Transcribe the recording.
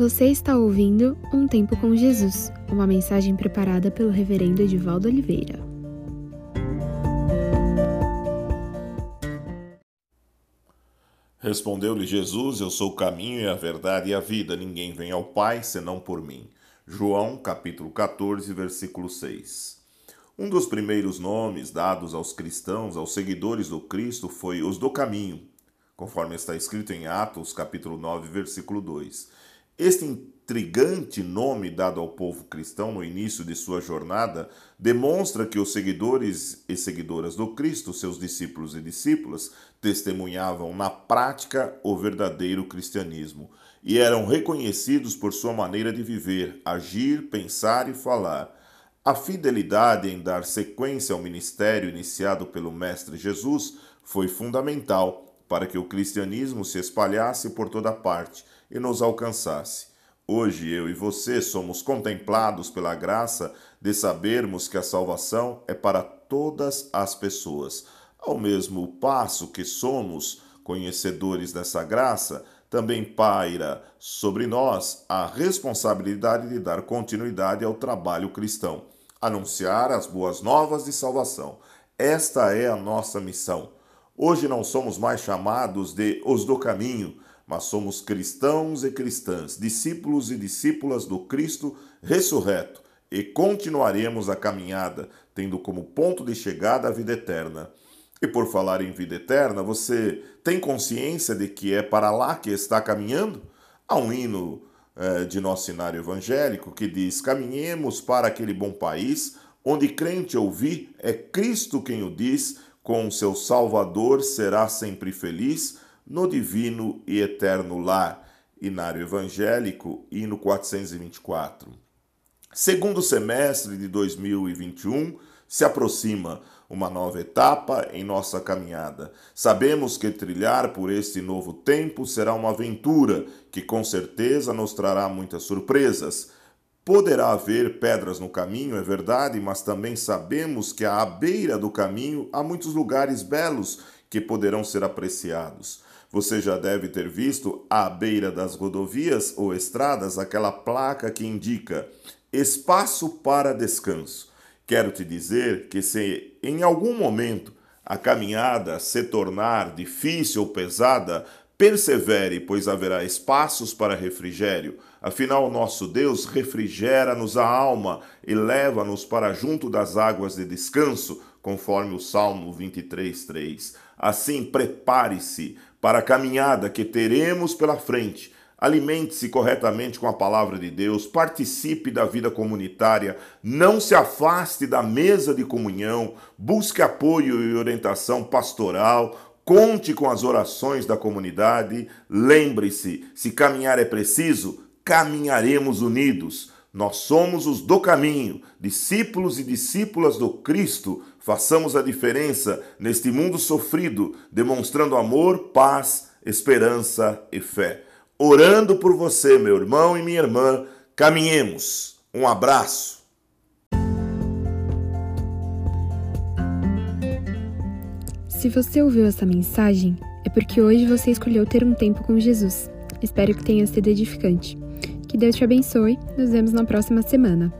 Você está ouvindo Um Tempo com Jesus, uma mensagem preparada pelo Reverendo Edivaldo Oliveira. Respondeu-lhe Jesus: Eu sou o caminho e a verdade e a vida. Ninguém vem ao Pai senão por mim. João, capítulo 14, versículo 6. Um dos primeiros nomes dados aos cristãos, aos seguidores do Cristo, foi os do caminho, conforme está escrito em Atos, capítulo 9, versículo 2. Este intrigante nome dado ao povo cristão no início de sua jornada demonstra que os seguidores e seguidoras do Cristo, seus discípulos e discípulas, testemunhavam na prática o verdadeiro cristianismo e eram reconhecidos por sua maneira de viver, agir, pensar e falar. A fidelidade em dar sequência ao ministério iniciado pelo Mestre Jesus foi fundamental para que o cristianismo se espalhasse por toda parte e nos alcançasse. Hoje eu e você somos contemplados pela graça de sabermos que a salvação é para todas as pessoas. Ao mesmo passo que somos conhecedores dessa graça, também paira sobre nós a responsabilidade de dar continuidade ao trabalho cristão, anunciar as boas novas de salvação. Esta é a nossa missão. Hoje não somos mais chamados de os do caminho, mas somos cristãos e cristãs, discípulos e discípulas do Cristo ressurreto, e continuaremos a caminhada, tendo como ponto de chegada a vida eterna. E por falar em vida eterna, você tem consciência de que é para lá que está caminhando? Há um hino eh, de nosso cenário evangélico que diz: Caminhemos para aquele bom país, onde crente ouvir é Cristo quem o diz com seu Salvador será sempre feliz no divino e eterno lar. Inário Evangélico, hino 424. Segundo semestre de 2021 se aproxima uma nova etapa em nossa caminhada. Sabemos que trilhar por este novo tempo será uma aventura que com certeza nos trará muitas surpresas. Poderá haver pedras no caminho, é verdade, mas também sabemos que à beira do caminho há muitos lugares belos que poderão ser apreciados. Você já deve ter visto à beira das rodovias ou estradas aquela placa que indica espaço para descanso. Quero te dizer que se em algum momento a caminhada se tornar difícil ou pesada, Persevere, pois haverá espaços para refrigério. Afinal, nosso Deus refrigera-nos a alma e leva-nos para junto das águas de descanso, conforme o Salmo 23:3. Assim, prepare-se para a caminhada que teremos pela frente. Alimente-se corretamente com a palavra de Deus, participe da vida comunitária, não se afaste da mesa de comunhão, busque apoio e orientação pastoral, Conte com as orações da comunidade. Lembre-se: se caminhar é preciso, caminharemos unidos. Nós somos os do caminho, discípulos e discípulas do Cristo. Façamos a diferença neste mundo sofrido, demonstrando amor, paz, esperança e fé. Orando por você, meu irmão e minha irmã, caminhemos. Um abraço. Se você ouviu essa mensagem, é porque hoje você escolheu ter um tempo com Jesus. Espero que tenha sido edificante. Que Deus te abençoe. Nos vemos na próxima semana.